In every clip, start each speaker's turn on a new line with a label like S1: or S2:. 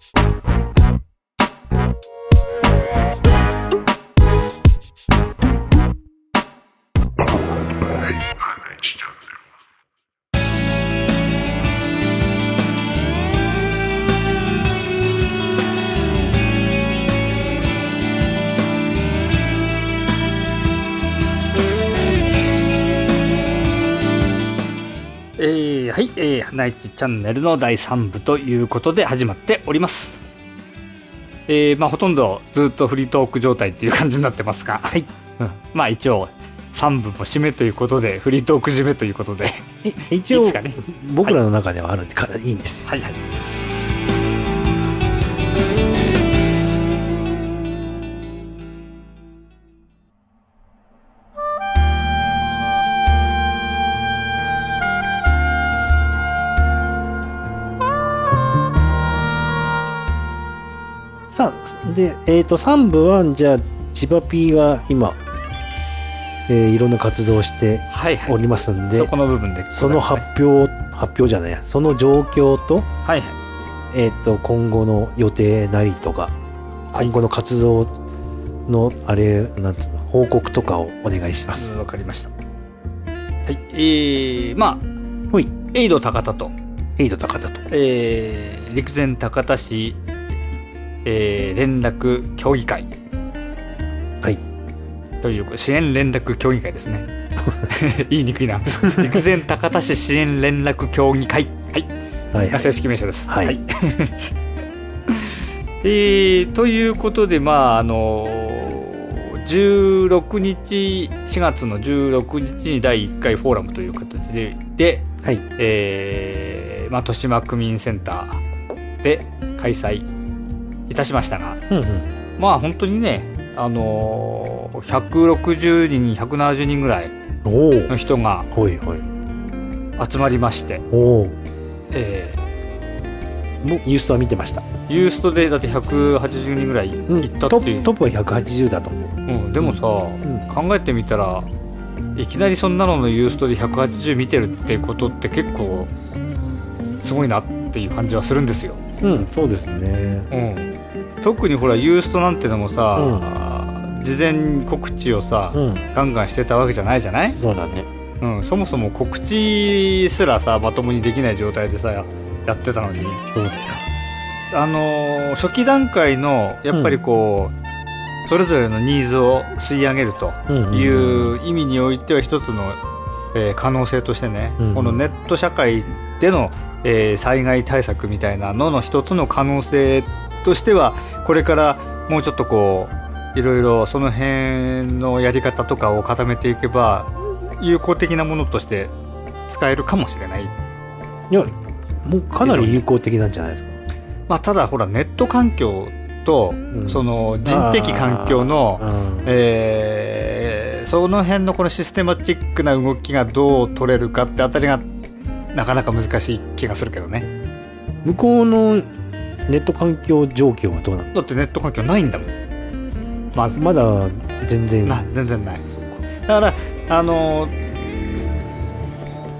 S1: えはい、えー、花市チャンネルの第3部ということで始まっております。えー、まあほとんどずっとフリートーク状態っていう感じになってますが、はい。うん、まあ一応、3部も締めということで、フリートーク締めということで、
S2: 一応
S1: ね
S2: 僕らの中ではあるからいいんですよ。
S1: はいはい。
S2: で、えっ、と、3部は、じゃあ、千葉 P が今、えーいろんな活動をして
S1: はいはい。
S2: おりますんで、
S1: そこの部分で、
S2: その発表、発表じゃないや、その状況と、
S1: はいはい。
S2: えっ、と、今後の予定なりとか、
S1: はい
S2: 今後の活動の、あれ、なんつうの、報告とかをお願いします。
S1: わかりました。はい。えー、まあ、
S2: ほい、
S1: エイド高田と、
S2: エイド高田と。
S1: えー、陸前高田市、えー、連絡協議会。
S2: はい。
S1: という支援連絡協議会ですね。言いにくいな。陸前高田市支援連絡協議会。はい。
S2: はい、はい。
S1: が正式名称です。
S2: はい。
S1: えー、ということでまああの16日4月の16日に第1回フォーラムという形でで
S2: はい。
S1: えーまあ、豊島区民センターで開催いたしましたが、
S2: うんうん。
S1: まあ本当にね、あのー160人、170人ぐらい。の人が。集まりまして、
S2: おお。
S1: え
S2: もうユーストは見てました。
S1: ーユーストでだって180人ぐらい
S2: うん
S1: 行ったっていう。
S2: トップトップは180だと思う。
S1: うん、でもさ、
S2: ん
S1: 考えてみたら、いきなりそんなののユーストで180見てるってことって結構すごいなっていう感じはするんですよ。
S2: うん、そうですね。
S1: うん、特にほらユーストなんてのもさ、事前告知をさ、
S2: うん、
S1: ガンガンしてたわけじゃないじゃない、
S2: そうだね。
S1: うん、そもそも告知すらさまともにできない状態でさややってたのに
S2: そうだよ。
S1: あのー初期段階のやっぱりこう、それぞれのニーズを吸い上げると
S2: うん
S1: いう意味においては一つの、えー可能性としてね、
S2: うん
S1: このネット社会での、えー災害対策みたいなのの一つの可能性としてはこれからもうちょっとこういろいろその辺のやり方とかを固めていけば有効的なものとして使えるかもしれない。
S2: いや、もうかなり有効的なんじゃないですか？
S1: まあ、ただほらネット環境と、
S2: ん
S1: その人的環境の、
S2: うん
S1: えーその辺のこのシステマチックな動きがどう取れるかってあたりがなかなか難しい気がするけどね。
S2: 向こうのネット環境状況はどうなの？
S1: だってネット環境ないんだもん。まず。
S2: まだ全然。
S1: な全然ない。だからあの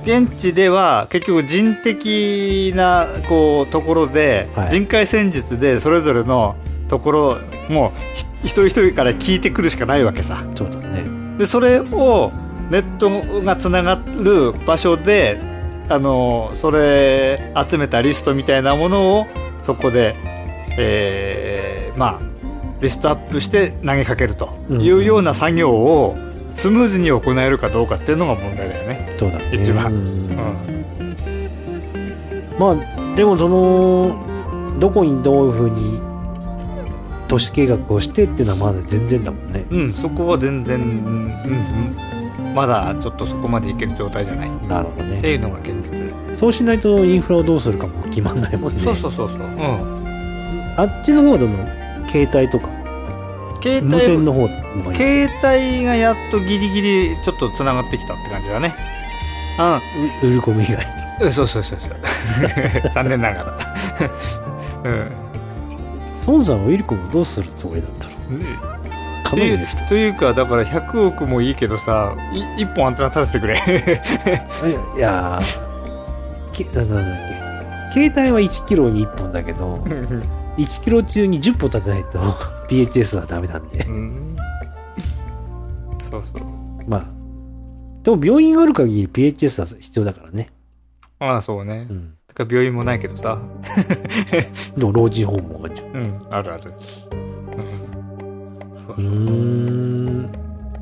S1: 現地では結局人的なこうところで、
S2: はい。
S1: 人海戦術でそれぞれのところもひ一人一人から聞いてくるしかないわけさ。
S2: そうだね。
S1: でそれをネットがつながる場所であのそれ集めたリストみたいなものをそこで、えーまあリストアップして投げかけるというような作業をスムーズに行えるかどうかっていうのが問題だよね。
S2: そうだね。
S1: 一番
S2: うん
S1: うん
S2: まあ、でもその、どこにどういうふうに都市計画をしてっていうのはまだ全然だもんね。
S1: うん、そこは全然、うんうん、まだちょっとそこまでいける状態じゃないっ
S2: なるほどね。
S1: ていうのが現実。
S2: そうしないとインフラをどうするかも決まんないもんね。
S1: そうそうそうそう。うん。
S2: あっちの方での携帯とか、
S1: 携
S2: 無線
S1: 帯
S2: の方
S1: 携帯がやっとギリギリちょっとつながってきたって感じだね。
S2: ウウルコム以外に。
S1: うん。そうそうそうそう。残念ながら。うん。
S2: 孫さんはウィルコムどうするつもりなんだろう。か
S1: という
S2: なりの人。
S1: というかだから100億もいいけどさい1本アンテナ立ててくれ。
S2: いやーけなんだっけ。携帯は1キロに1本だけど1キロ中に10歩立てないと PHS はダメなんで。
S1: うん。そうそう。
S2: まあでも病院がある限り PHS は必要だからね。
S1: ああそうね。
S2: うん。
S1: てか病院もないけどさ。
S2: でも老人ホームもあるじゃん。
S1: うんあるある
S2: うーん。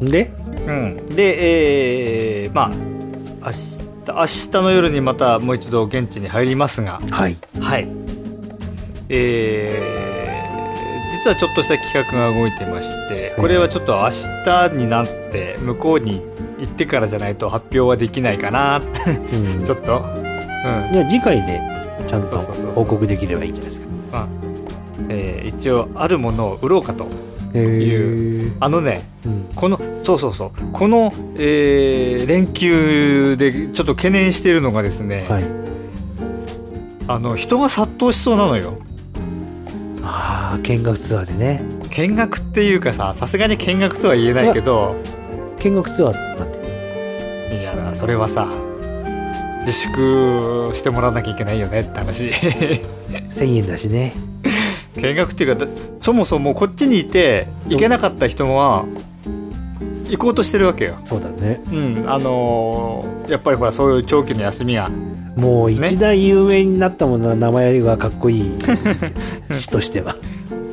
S2: で？
S1: うん、で、えー、まあ明日明日の夜にまたもう一度現地に入りますが。
S2: はい。
S1: はい。えー、実はちょっとした企画が動いてましてこれはちょっと明日になって向こうに行ってからじゃないと発表はできないかな。
S2: うん。
S1: ちょっと。うん。
S2: じゃあ次回でちゃんと報告できればいいんじゃないですか。
S1: まあえー一応あるものを売ろうかと。
S2: へ
S1: いう。あのね
S2: うん。
S1: このそうそうそう。この、えー連休でちょっと懸念しているのがですね、
S2: はい。
S1: あの人が殺到しそうなのよ。
S2: ああ見学ツアーでね。
S1: 見学っていうかささすがに見学とは言えないけど。
S2: 見学ツアーなんて。
S1: いやそれはさ自粛してもらわなきゃいけないよねって話。
S2: 1000円だしね
S1: 見学っていうかだそもそもこっちにいて行けなかった人は行こうとしてるわけよ。
S2: そうだね。
S1: うん。あのーやっぱりほらそういう長期の休みが
S2: もう一大有名になったものは名前がかっこいい。詩としては。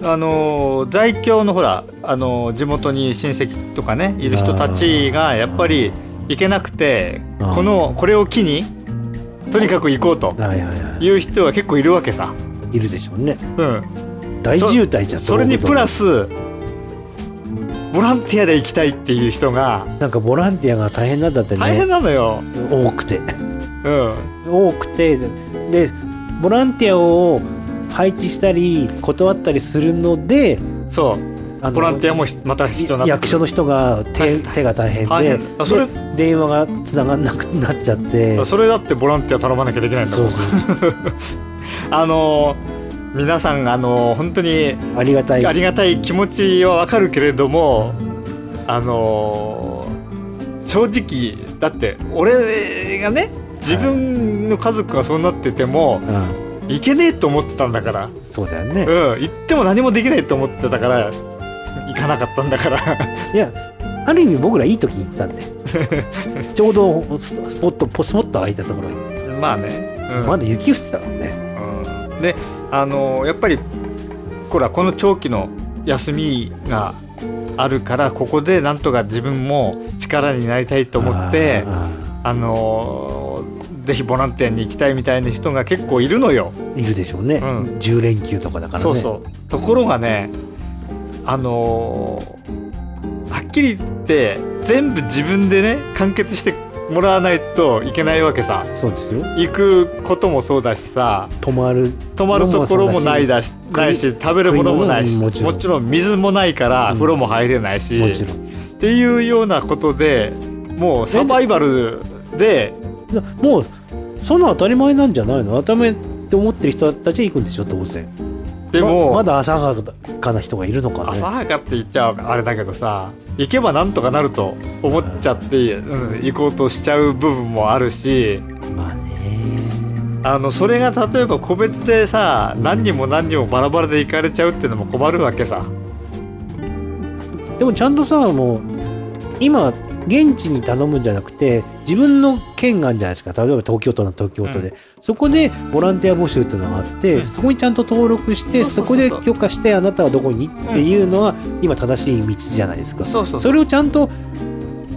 S1: あのー在京のほら、あのー地元に親戚とかねいる人たちがやっぱり行けなくてこのこれを機にとにかく行こうと
S2: はい
S1: う人は結構いるわけさ、
S2: いいるでしょうね。
S1: うん、
S2: 大渋滞じゃん
S1: それにプラ
S2: ス
S1: スボランティアで行きたいっていう人が
S2: なんかボランティアが大変なんだってね。
S1: 大変なのよ、
S2: 多くて。
S1: うん、
S2: 多くて。でボランティアを配置したり断ったりするので
S1: そう。ボランティアもひまた人にな
S2: 役所の人が手手が大変
S1: 大
S2: で
S1: それ
S2: で電話がつながんなくなっちゃって
S1: それだってボランティア頼まなきゃできないんだも
S2: そうんそう
S1: あのー皆さんあのー本当に
S2: ありがたい。
S1: ありがたい気持ちはわかるけれどもあのー正直だって俺がね自分の家族がそうなってても
S2: うん
S1: いけねえと思ってたんだから。
S2: そうだよね。
S1: うん行っても何もできないと思ってたから行かなかったんだから。
S2: いやある意味僕らいい時に行ったんで ちょうどススポットポスポット空いたところに。
S1: まあね、うん。
S2: まだ雪降ってたからね。
S1: うんであのーやっぱりほらこの長期の休みがあるからここでなんとか自分も力になりたいと思って
S2: あ
S1: あのーぜひボランティアに行きたいみたいな人が結構いるのよ、
S2: ーいるでしょうね、
S1: うん。
S2: 10連休とかだからね。
S1: そうそう。ところがねあのーはっきり言って全部自分でね完結してもらわないといけないわけさ。
S2: そうですよ。
S1: 行くこともそうだしさ。
S2: 泊まる
S1: 泊まるところもないだしないし食べるものもないし。
S2: ももちろん。
S1: 水もないから
S2: うん
S1: 風呂も入れないし、
S2: もちろん。
S1: っていうようなことでもうサバイバルで。
S2: だもうその当たり前なんじゃないの？当たり前って思ってる人たちは行くんでしょ当然。
S1: でも、
S2: ままだ浅はかな人がいるのかね。
S1: 浅はかって言っちゃあれだけどさ行けばなんとかなると思っちゃって、うん、行こうとしちゃう部分もあるし。
S2: まあね。
S1: あのそれが例えば個別でさ何人も何人もバラバラで行かれちゃうっていうのも困るわけさ。
S2: でもちゃんとさもう今現地に頼むんじゃなくて自分の県があるんじゃないですか。例えば東京都なら東京都で、そこでボランティア募集っていうのがあって、
S1: うん。
S2: そこにちゃんと登録して
S1: そ
S2: こで許可してあなたはどこにっていうのは今正しい道じゃないですか、
S1: そうそう
S2: それをちゃんと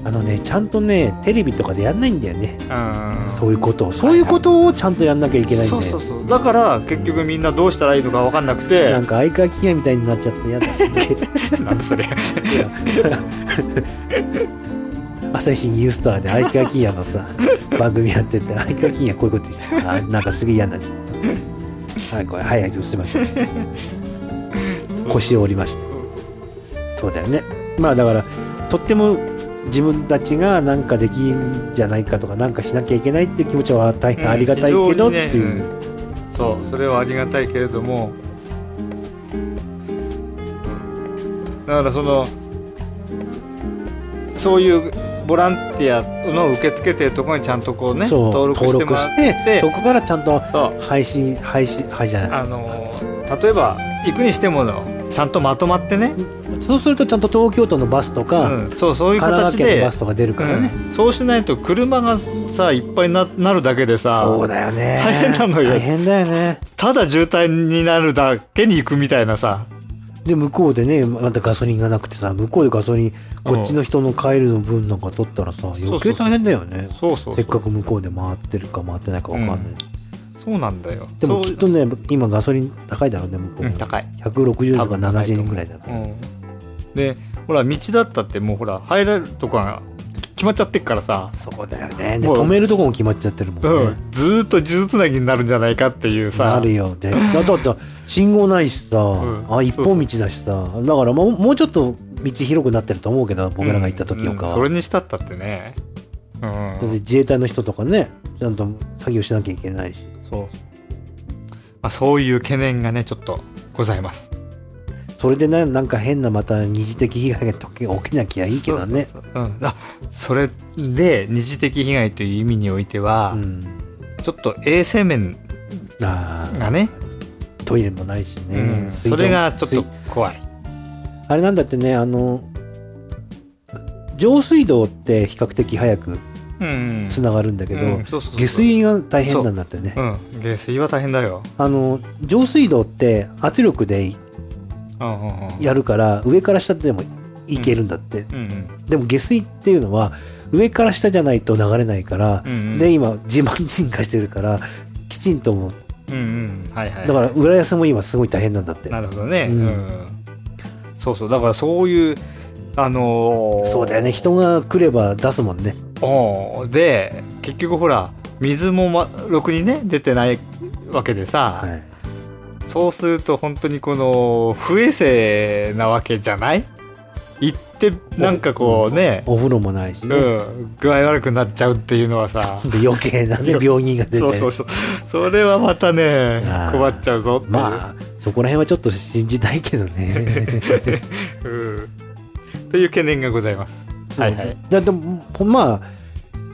S2: あのねちゃんとねテレビとかでやんないんだよね。
S1: うん。
S2: そういうことを。そういうことをちゃんとやんなきゃいけないんだよ
S1: そうそうそう。だから結局みんなどうしたらいいのか分かんなくて
S2: なんか相川金也みたいになっちゃって嫌だ。すげえ
S1: なんでそれ
S2: 朝日ニュースターで相川金也のさ 番組やってて相川金也こういうこと言ってた。あなんかすげえ嫌になっちゃったはいこれはいはいすいません。腰を折りました。そうだよね。まあだからとっても自分たちがなんかできんじゃないかとかなんかしなきゃいけないっていう気持ちは大変ありがたいけどっていう、
S1: 非常にね。う。んそうそれはありがたいけれども。だからそのそういうボランティアの受け付けてるところにちゃんとこうね登録してもらって
S2: そこからちゃんと配信配信はいじゃない。
S1: あの例えば行くにしてもちゃんとまとまってね、
S2: そうするとちゃんと東京都のバスとか、
S1: うん、そうそういう形で
S2: バスとか出るからね、
S1: うん。そうしないと車がさいっぱいななるだけでさ
S2: そうだよね。
S1: 大変なのよ。
S2: 大変だよね。
S1: ただ渋滞になるだけに行くみたいなさ
S2: で向こうでねまたガソリンがなくてさ向こうでガソリンこっちの人の帰るの分なんか取ったらさ余計大変だよね。
S1: そうそう
S2: せっかく向こうで回ってるか回ってないか分かんない、
S1: そうなんだよ。
S2: でもきっとね今ガソリン高いだろうね向こうも、
S1: うん。高い
S2: 160とか
S1: 多分高いと
S2: 70
S1: 思う
S2: 円ぐらいだから、
S1: う。ん。でほら道だったってもうほら入れるとこが決まっちゃってっからさ、
S2: そうだよね。で
S1: もう。
S2: 止めるとこも決まっちゃってるもんね、
S1: うん、ずーっと数珠つなぎになるんじゃないかっていうさ。
S2: なるよで だだって信号ないしさ、
S1: ん。
S2: あ一本道だしさ。だからもうもうちょっと道広くなってると思うけど僕らが行った時とかは、
S1: うん。それにしたったってね。うん。
S2: だって自衛隊の人とかねちゃんと作業しなきゃいけないし。
S1: そう、まあ、そういう懸念がねちょっとございます
S2: それでねなんか変なまた二次的被害が起きなきゃいいけどね。
S1: そうそうん、あそれで二次的被害という意味においては、
S2: うん。
S1: ちょっと衛生面がね、
S2: トイレもないしね、
S1: うん、それがちょっと
S2: 水。
S1: 怖い。
S2: あれなんだってねあの上水道って比較的早く
S1: うん
S2: つながるんだけど、下水が大変なんだってね。
S1: うん。下水は大変だよ。
S2: あの上水道って圧力でやるから上から下でもいけるんだって、でも下水っていうのは上から下じゃないと流れないから、で今地盤沈下してるからきちんとも
S1: う。んうん。はいはい
S2: だから浦安も今すごい大変なんだって。
S1: なるほどね、そうそう。だからそういうあのー
S2: そうだよね。人が来れば出すもんね。
S1: で結局ほら水も、ま、ろくにね出てないわけでさ、
S2: はい
S1: そうすると本当にこの不衛生なわけじゃない？行ってなんかこうね、
S2: お風呂もないし
S1: う
S2: ね、
S1: ん、具合悪くなっちゃうっていうのはさ。
S2: で余計なね病人が出て。
S1: そうそうそう。それはまたね困っちゃうぞって
S2: まあそこら辺はちょっと信じたいけどね。
S1: うん、という懸念がございます。はいはい。
S2: だってまあ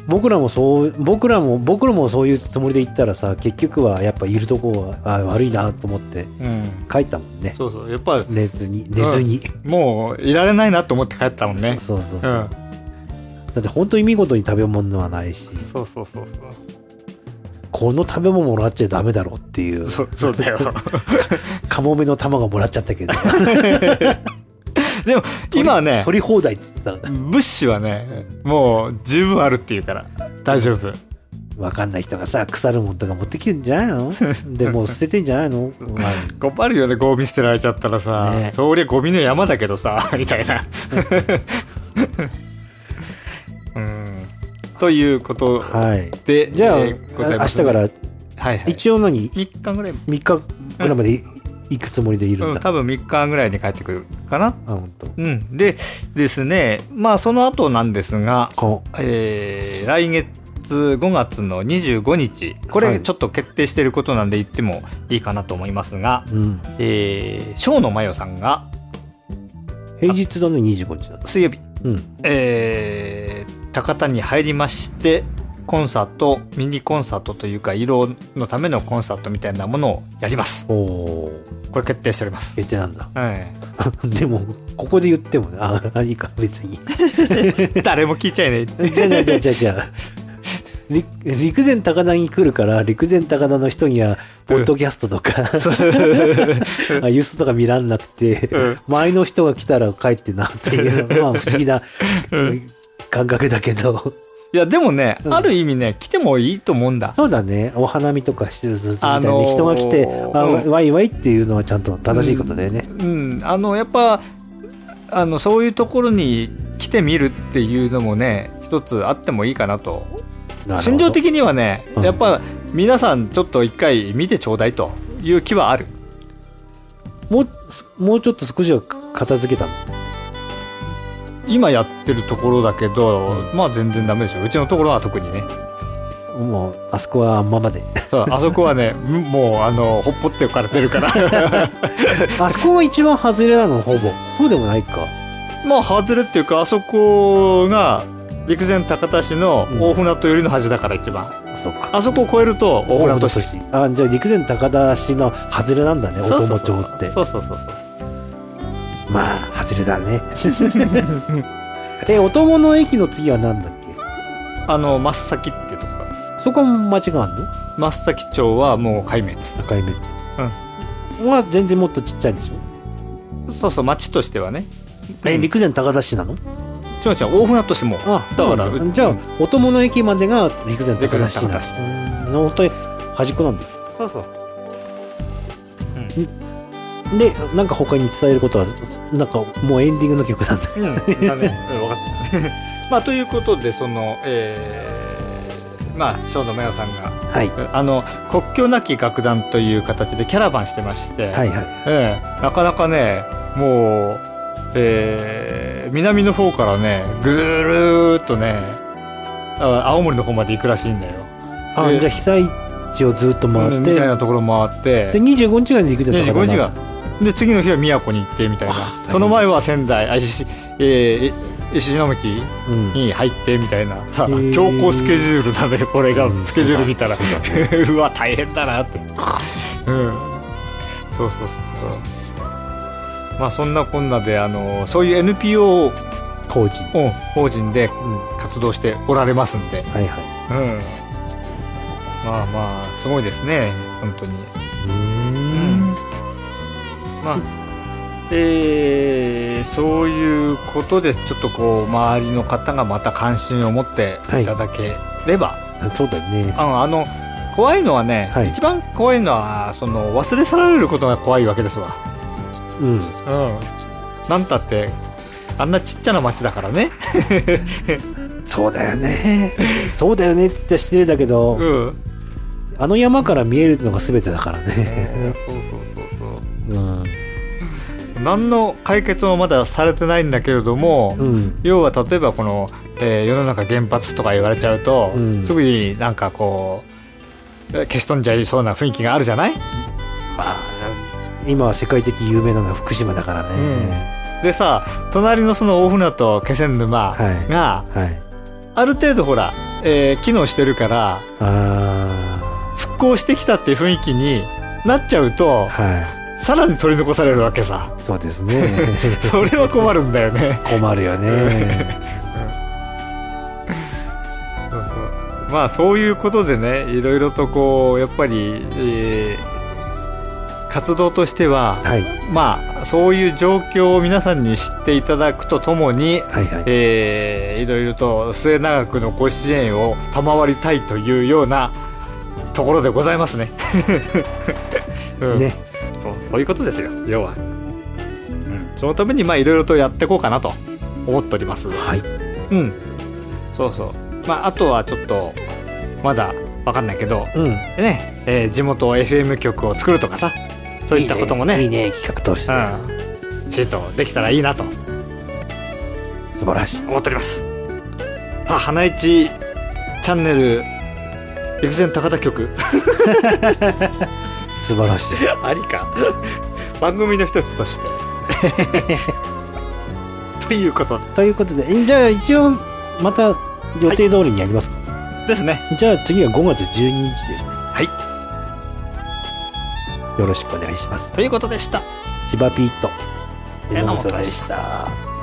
S2: 僕らもそう僕らも僕らもそういうつもりで行ったらさ結局はやっぱいるとこはあ悪いなと思って
S1: うん。
S2: 帰ったもんね。
S1: そうそう。やっぱ
S2: 寝ずに寝ずに、
S1: もういられないなと思って帰ったもんね。
S2: そうそうそう。う、
S1: ん。
S2: だって本当に見事に食べ物はないし。
S1: そうそうそうそう。
S2: この食べ物もらっちゃダメだろうっていう。
S1: そうそうだよ。
S2: カモメの卵もらっちゃったけど
S1: でも今はね
S2: 取り放題って言ってた
S1: 物資はねもう十分あるっていうから大丈夫。
S2: わかんない人がさ腐るもんとか持ってきてんじゃないのでもう捨ててんじゃないの、ま あ
S1: 困るよねゴミ捨てられちゃったらさ、
S2: ね。
S1: そりゃゴミの山だけどさ みたいな。うん。ということ
S2: はい。
S1: で
S2: じゃあ、
S1: えーございます
S2: 明日から
S1: はいはい。
S2: 一応何
S1: ？3日ぐらい、
S2: 3日ぐらいまでい行くつもりでいる
S1: うんん、
S2: だ、
S1: 多分3日ぐらいに帰ってくるかな。
S2: あ本当。
S1: うん。でですねまあその後なんですが
S2: こ
S1: えー来月5月の25日こ
S2: はい。
S1: れちょっと決定していることなんで言ってもいいかなと思いますが、
S2: う、うん、
S1: えー、小野真代さんが
S2: 平日だね25日だ
S1: 水曜日、
S2: うん。
S1: えー高田に入りましてコンサートミニコンサートというか色のためのコンサートみたいなものをやります。
S2: おお
S1: これ決定しております、
S2: 決定なんだ。
S1: はい、
S2: でもここで言ってもねああいいか別に。
S1: 誰も聞いちゃいねえ
S2: じゃあじゃあじゃあじゃあ。じゃあ陸陸前高田に来るから陸前高田の人にはポッドキャストとか、あユースとか見らんなくて、
S1: うん。
S2: 前の人が来たら帰ってなっていうまあ不思議な感覚だけど
S1: いやでもね、
S2: うん。
S1: ある意味ね来てもいいと思うんだ。
S2: そうだね。お花見とかしてるみた
S1: あのー
S2: 人が来て、あ
S1: うん。
S2: ワイワイっていうのはちゃんと正しいことだよね、
S1: うん、あのやっぱあのそういうところに来てみるっていうのもね一つあってもいいかなと。
S2: なるほど。
S1: 心情的にはね、
S2: うん。
S1: やっぱ皆さんちょっと一回見てちょうだいという気はある。
S2: もうもうちょっと少しは片付けたの？
S1: 今やってるところだけど、まあ全然ダメでしょ。うちのところは特にね。
S2: もうあそこはあんままで。
S1: そうあそこはね もうあのほっぽっておかれてるから。
S2: あそこが一番外れなのほぼ。そうでもないか。
S1: まあ外れっていうかあそこが陸前高田市の大船渡寄りの端だから一番、
S2: そうか。
S1: あそこを越えると大船渡市。
S2: 市あじゃあ陸前高田市の外れなんだねお友町って。
S1: そうそうそうそう
S2: まあ外れだね。えお友の駅の次は何だっけ？
S1: あの真っ先っていうとこ
S2: そこも町があるの？
S1: 真っ先町はもう壊滅。
S2: 赤い目うん。は全然もっとちっちゃいでしょ？
S1: そうそう町としてはね。
S2: え、
S1: うん。
S2: 陸前高田市なの？
S1: ちょいちょい大船渡市も。
S2: あ
S1: だから
S2: じゃあお友の駅までが陸前高田市だ。
S1: 陸前高田市。
S2: うんの本当に端っこなんだ。
S1: そうそう
S2: でなんか他に伝えることはなんかもうエンディングの曲なんだ。
S1: うん、だね、うん、分かった。まあ、ということで、その、えー、まあ、正野真代さんが、
S2: はい。
S1: あの、国境なき楽団という形でキャラバンしてまして、
S2: はいはい。
S1: ええなかなかね、もう、えー、南の方からね、ぐるーっとね、あ青森の方まで行くらしいんだよ。で
S2: あじゃあ被災地をずっと回
S1: うん
S2: って。
S1: みたいなところ回って、
S2: で25日ぐらいに陸前高田
S1: 25日がで次の日は宮古に行ってみたいな。その前は仙台あ石えー石巻
S2: うん。
S1: に入ってみたいな。さ
S2: へー。
S1: 強行スケジュールなのよ俺が。
S2: うん。
S1: スケジュール見たら。
S2: そうだ
S1: うわ大変だなって。うん。そうそうそうそう。まあそんなこんなであのそういう NPO
S2: 工事
S1: うん法人で
S2: うん。
S1: 活動しておられますんで。
S2: はいはい。
S1: うん。まあまあすごいですね本当に。
S2: うーん
S1: まあえーそういうことでちょっとこう周りの方がまた関心を持っていただければ、
S2: そうだよね。
S1: あのあの怖いのはね、
S2: はい。
S1: 一番怖いのはその忘れ去られることが怖いわけですわ。
S2: うん。
S1: うん。なんたってあんなちっちゃな町だからね。
S2: そうだよね。そうだよねって言ったら失礼だけど、
S1: うん。
S2: あの山から見えるのが全てだからね。
S1: そうそうそう。そう
S2: うん。
S1: 何の解決もまだされてないんだけれども、
S2: うん。
S1: 要は例えばこの、えー世の中原発とか言われちゃうと、
S2: うん。
S1: すぐになんかこうえー消し飛んじゃいそうな雰囲気があるじゃない？
S2: まあ今は世界的有名なのは福島だからね、
S1: でさ隣のその大船渡気仙沼
S2: はい。
S1: が、
S2: はい。
S1: ある程度ほら、えー機能してるから
S2: あ
S1: 復興してきたっていう雰囲気になっちゃうと
S2: あはい
S1: さらに取り残されるわけさ。
S2: そうですね。
S1: それは困るんだよね。
S2: 困るよね。
S1: そうそうまあそういうことでねいろいろとこうやっぱり、えー活動としては
S2: はい。
S1: まあそういう状況を皆さんに知っていただくとともに、
S2: はいはい。
S1: えーいろいろと末永くのご支援を賜りたいというようなところでございますね。うん。
S2: ね
S1: そういうことですよ。要は、うん、そのためにまあいろいろとやっていこうかなと。思っております。
S2: はい。
S1: うん。そうそう。まあ、あとはちょっと、まだわかんないけど、
S2: うん。
S1: ね、えー地元 FM 局を作るとかさ、そういったこともね、
S2: いいね。企画として、
S1: うん、きちんとできたらいいなと。
S2: 素晴らしい。
S1: 思っております。さあ、花市チャンネル、陸前高田局、
S2: 素晴らしい
S1: ありか。番組の一つとして。ということ
S2: ということでじゃあ一応また予定通りにやりますか、
S1: ですね。
S2: じゃあ次は5月12日ですね
S1: はい。
S2: よろしくお願いします
S1: ということでした。
S2: 千葉ピート
S1: 榎本で
S2: した